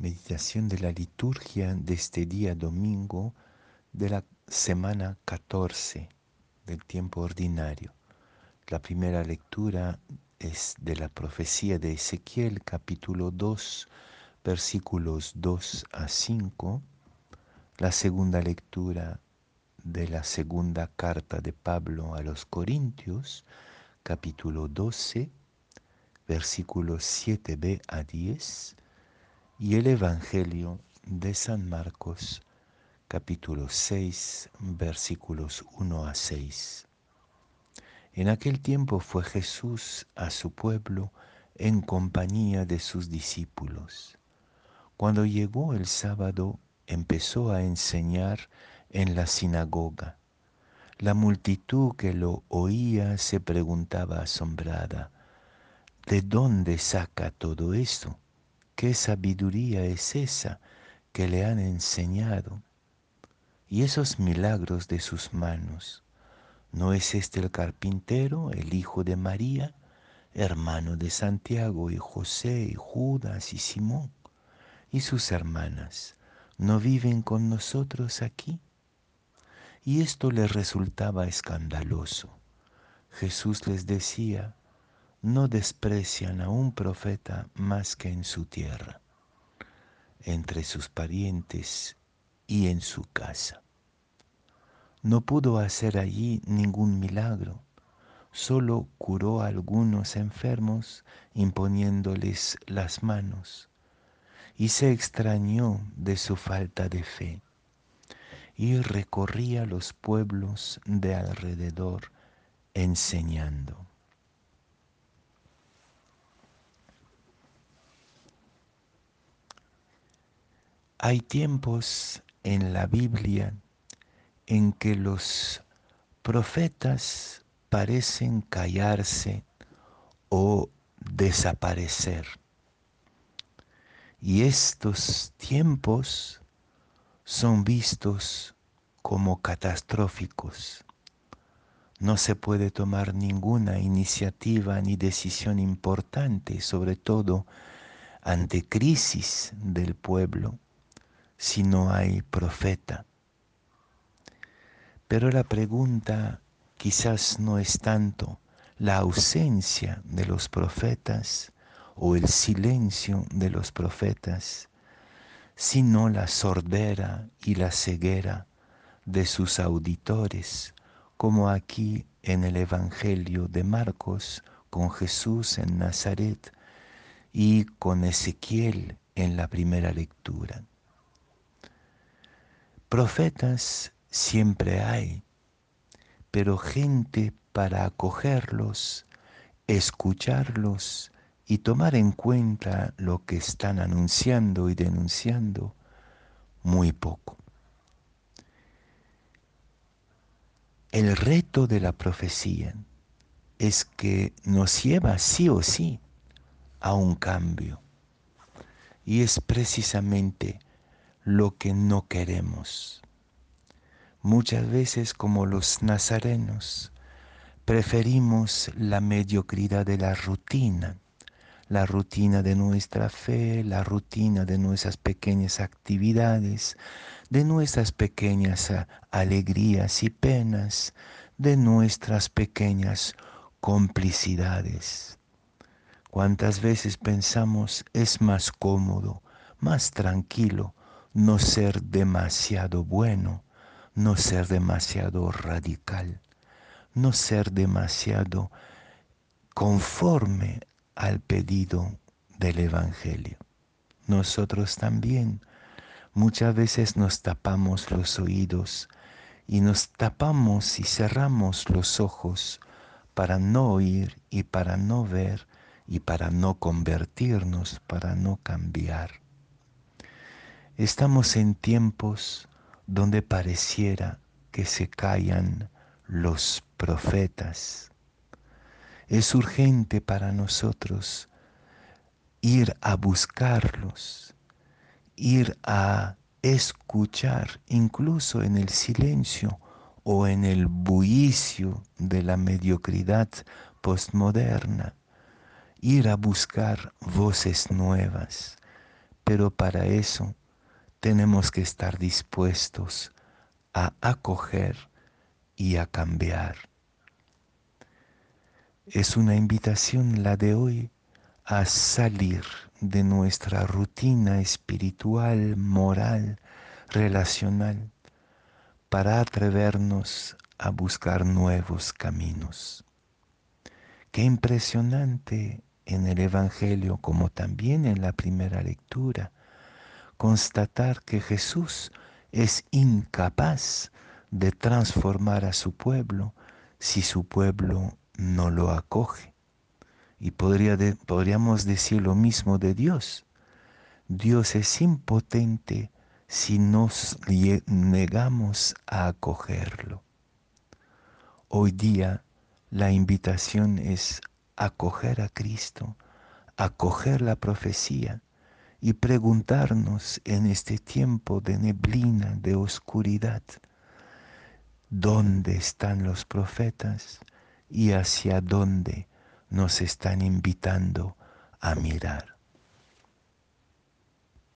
Meditación de la liturgia de este día domingo de la semana 14 del tiempo ordinario. La primera lectura es de la profecía de Ezequiel capítulo 2 versículos 2 a 5. La segunda lectura de la segunda carta de Pablo a los Corintios capítulo 12 versículos 7b a 10 y el Evangelio de San Marcos, capítulo 6, versículos 1 a 6. En aquel tiempo fue Jesús a su pueblo en compañía de sus discípulos. Cuando llegó el sábado, empezó a enseñar en la sinagoga. La multitud que lo oía se preguntaba asombrada, ¿de dónde saca todo esto? ¿Qué sabiduría es esa que le han enseñado? Y esos milagros de sus manos. ¿No es este el carpintero, el hijo de María, hermano de Santiago y José y Judas y Simón? ¿Y sus hermanas no viven con nosotros aquí? Y esto les resultaba escandaloso. Jesús les decía, no desprecian a un profeta más que en su tierra, entre sus parientes y en su casa. No pudo hacer allí ningún milagro, solo curó a algunos enfermos imponiéndoles las manos, y se extrañó de su falta de fe, y recorría los pueblos de alrededor enseñando. Hay tiempos en la Biblia en que los profetas parecen callarse o desaparecer. Y estos tiempos son vistos como catastróficos. No se puede tomar ninguna iniciativa ni decisión importante, sobre todo ante crisis del pueblo si no hay profeta. Pero la pregunta quizás no es tanto la ausencia de los profetas o el silencio de los profetas, sino la sordera y la ceguera de sus auditores, como aquí en el Evangelio de Marcos con Jesús en Nazaret y con Ezequiel en la primera lectura. Profetas siempre hay, pero gente para acogerlos, escucharlos y tomar en cuenta lo que están anunciando y denunciando, muy poco. El reto de la profecía es que nos lleva sí o sí a un cambio. Y es precisamente lo que no queremos. Muchas veces como los nazarenos preferimos la mediocridad de la rutina, la rutina de nuestra fe, la rutina de nuestras pequeñas actividades, de nuestras pequeñas alegrías y penas, de nuestras pequeñas complicidades. ¿Cuántas veces pensamos es más cómodo, más tranquilo no ser demasiado bueno, no ser demasiado radical, no ser demasiado conforme al pedido del Evangelio. Nosotros también muchas veces nos tapamos los oídos y nos tapamos y cerramos los ojos para no oír y para no ver y para no convertirnos, para no cambiar. Estamos en tiempos donde pareciera que se callan los profetas. Es urgente para nosotros ir a buscarlos, ir a escuchar, incluso en el silencio o en el bullicio de la mediocridad postmoderna, ir a buscar voces nuevas pero para eso tenemos que estar dispuestos a acoger y a cambiar. Es una invitación la de hoy a salir de nuestra rutina espiritual, moral, relacional, para atrevernos a buscar nuevos caminos. Qué impresionante en el Evangelio, como también en la primera lectura, constatar que Jesús es incapaz de transformar a su pueblo si su pueblo no lo acoge. Y podríamos decir lo mismo de Dios. Dios es impotente si nos negamos a acogerlo. Hoy día la invitación es acoger a Cristo, acoger la profecía y preguntarnos en este tiempo de neblina, de oscuridad, ¿dónde están los profetas y hacia dónde nos están invitando a mirar?